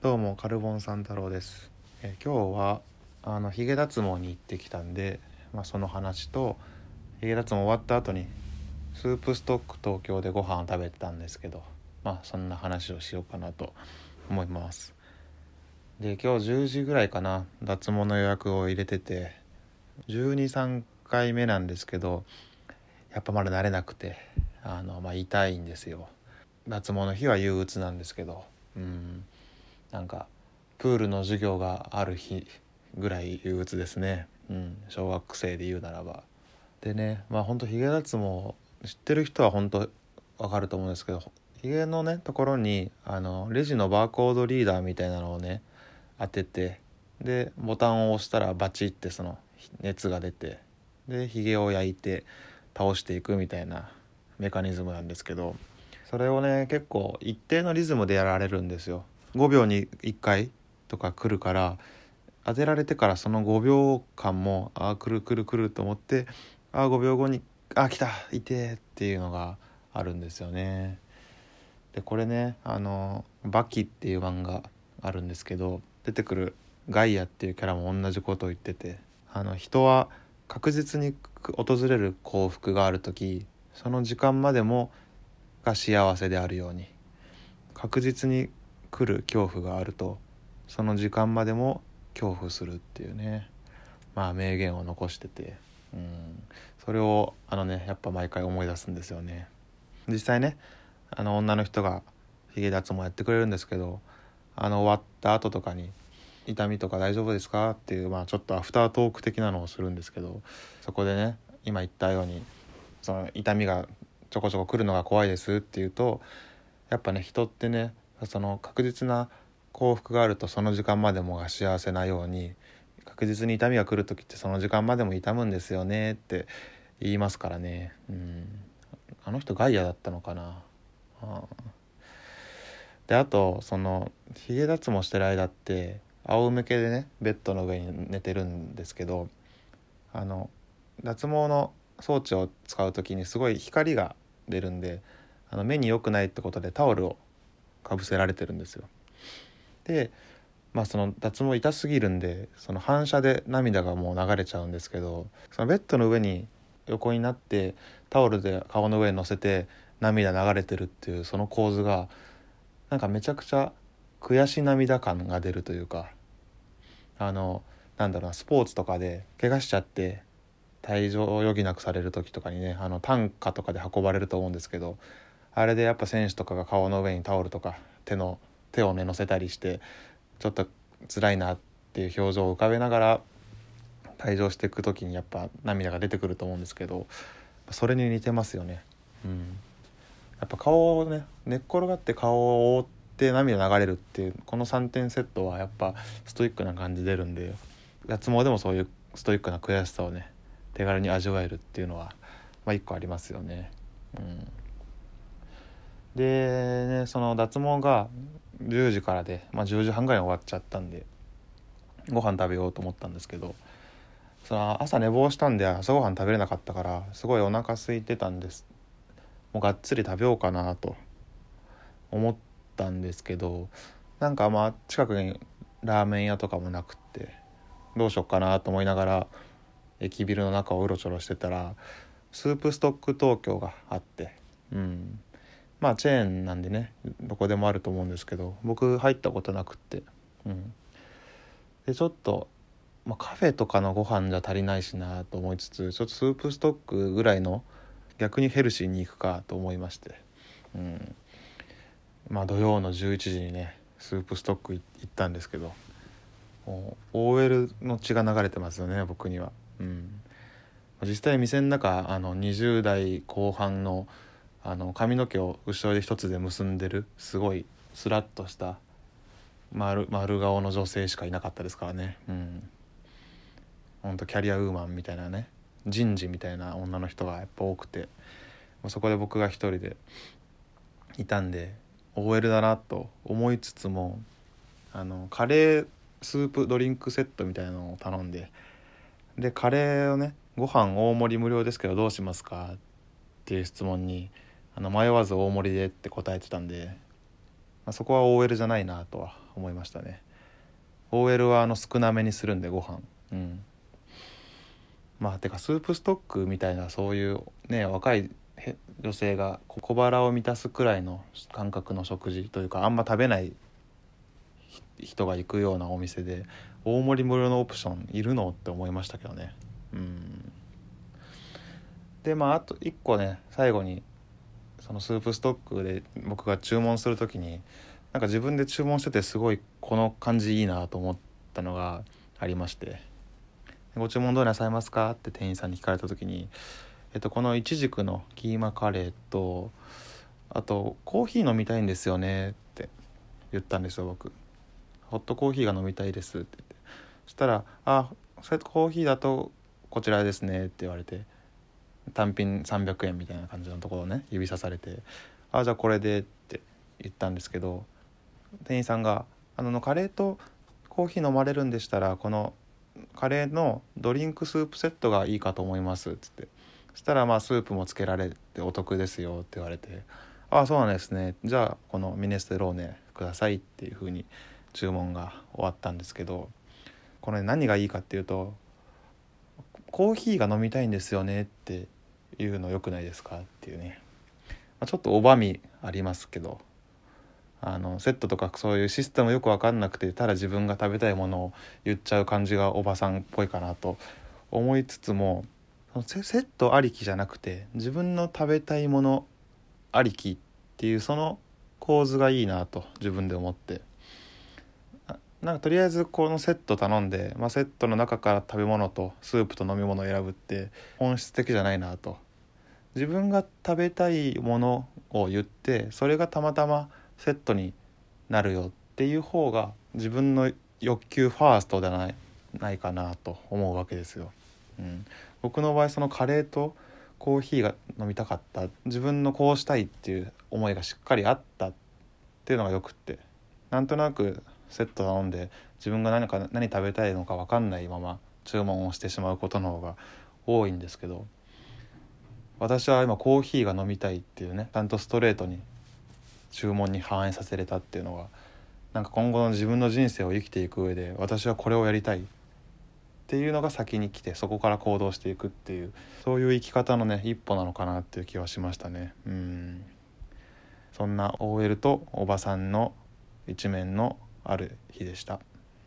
どうもカルボンサン太郎です。え今日はあのヒゲ脱毛に行ってきたんで、まあ、その話とヒゲ脱毛終わった後にスープストック東京でご飯を食べてたんですけど、まあそんな話をしようかなと思います。で今日10時ぐらいかな脱毛の予約を入れてて123回目なんですけどやっぱまだ慣れなくてあの、まあ、痛いんですよ。脱毛の日は憂鬱なんですけどうんなんかプールの授業がある日ぐらい憂鬱ですね、うん、小学生で言うならば。でねまあほんとヒゲ脱毛知ってる人は本当わかると思うんですけどヒゲのねところにあのレジのバーコードリーダーみたいなのをね当ててでボタンを押したらバチってその熱が出てでヒゲを焼いて倒していくみたいなメカニズムなんですけどそれをね結構一定のリズムでやられるんですよ。5秒に1回とか来るから当てられてからその5秒間もああ来る来る来ると思ってああ5秒後にあ来たいてっていうのがあるんですよね。でこれねあの「バキ」っていう漫画あるんですけど出てくるガイアっていうキャラも同じことを言っててあの人は確実に訪れる幸福がある時その時間までもが幸せであるように確実に来る恐怖があるとその時間までも恐怖するっていうね。まあ名言を残してて、うん、それをあのねやっぱ毎回思い出すんですよね。実際ねあの女の人がヒゲ脱毛やってくれるんですけどあの終わった後とかに「痛みとか大丈夫ですか?」っていうまあちょっとアフタートーク的なのをするんですけどそこでね今言ったようにその痛みがちょこちょこ来るのが怖いですっていうとやっぱね人ってねその確実な幸福があるとその時間までもが幸せなように確実に痛みが来る時ってその時間までも痛むんですよねって言いますからね。うん。あの人ガイアだったのかな。あであとそのヒゲ脱毛してる間って仰向けでねベッドの上に寝てるんですけどあの脱毛の装置を使う時にすごい光が出るんであの目に良くないってことでタオルをかぶせられてるんですよ。でまあその脱毛痛すぎるんでその反射で涙がもう流れちゃうんですけどそのベッドの上に横になってタオルで顔の上に乗せて涙流れてるっていうその構図がなんかめちゃくちゃ悔し涙感が出るというかあのなんだろうなスポーツとかで怪我しちゃって退場を余儀なくされる時とかにねあの担架とかで運ばれると思うんですけどあれでやっぱ選手とかが顔の上にタオルとか手の手をね乗せたりしてちょっと辛いなっていう表情を浮かべながら退場していく時にやっぱ涙が出てくると思うんですけどそれに似てますよね。うん、やっぱ顔をね寝っ転がって顔を覆って涙流れるっていうこの3点セットはやっぱストイックな感じ出るんで脱毛でもそういうストイックな悔しさをね手軽に味わえるっていうのは、まあ、個ありますよね。うん、でねその脱毛が10時からで、まあ、10時半ぐらいに終わっちゃったんでご飯食べようと思ったんですけどその朝寝坊したんで朝ごはん食べれなかったからすごいお腹空いてたんです。もうがっつり食べようかなと思ったんですけどなんかまあ近くにラーメン屋とかもなくってどうしようかなと思いながら駅ビルの中をうろちょろしてたらスープストック東京があってうん。まあチェーンなんでねどこでもあると思うんですけど僕入ったことなくって。うん。でちょっと、まあ、カフェとかのご飯じゃ足りないしなと思いつつちょっとスープストックぐらいの逆にヘルシーに行くかと思いまして。うん。まあ土曜の11時にねスープストック行ったんですけどもう OL の血が流れてますよね僕には。うん。実際店の中あの20代後半のあの髪の毛を後ろで一つで結んでるすごいスラッとした丸丸顔の女性しかいなかったですからね。うん。ほんとキャリアウーマンみたいなね。人事みたいな女の人がやっぱ多くて。そこで僕が一人でいたんで OL だなと思いつつもあのカレースープドリンクセットみたいなのを頼んで。でカレーをねご飯大盛り無料ですけどどうしますかっていう質問にあの迷わず大盛りでって答えてたんでまあ、そこは OL じゃないなとは思いましたね。OL はあの少なめにするんでご飯。うん。まあてかスープストックみたいなそういうね若い女性が小腹を満たすくらいの感覚の食事というかあんま食べない人が行くようなお店で大盛り無料のオプションいるのって思いましたけどね。うん。でまああと1個ね最後にそのスープストックで僕が注文する時になんか自分で注文しててすごいこの感じいいなと思ったのがありまして「ご注文どうなさいますか?」って店員さんに聞かれた時に、えっと、このいちじくのキーマカレーとあと「コーヒー飲みたいんですよね」って言ったんですよ僕。ホットコーヒーが飲みたいですって言ってそしたら「あそれとコーヒーだとこちらですね」って言われて単品300円みたいな感じのところをね指さされて「ああじゃあこれで」って言ったんですけど店員さんが「あのカレーとコーヒー飲まれるんでしたらこのカレーのドリンクスープセットがいいかと思います」っつってそしたらまあスープもつけられてお得ですよって言われて「ああそうなんですね。じゃあこのミネステローネください」っていうふうに注文が終わったんですけどこれ何がいいかっていうと「コーヒーが飲みたいんですよね」っていうのよくないですか？っていうね、まあ、ちょっとおばみありますけど。あのセットとかそういうシステムよく分かんなくてただ自分が食べたいものを言っちゃう感じがおばさんっぽいかなと思いつつもセットありきじゃなくて自分の食べたいものありきっていうその構図がいいなと自分で思って。なんかとりあえずこのセット頼んで、まあ、セットの中から食べ物とスープと飲み物を選ぶって本質的じゃないなと自分が食べたいものを言ってそれがたまたまセットになるよっていう方が自分の欲求ファーストではないないかなと思うわけですよ。うん、僕の場合そのカレーとコーヒーが飲みたかった自分のこうしたいっていう思いがしっかりあったっていうのがよくってなんとなくセット頼んで自分が何か何食べたいのか分かんないまま注文をしてしまうことの方が多いんですけど私は今コーヒーが飲みたいっていうねちゃんとストレートに注文に反映させれたっていうのがなんか今後の自分の人生を生きていく上で私はこれをやりたいっていうのが先に来てそこから行動していくっていうそういう生き方のね一歩なのかなっていう気はしましたねうんそんな OL とおばさんの一面のある日でした。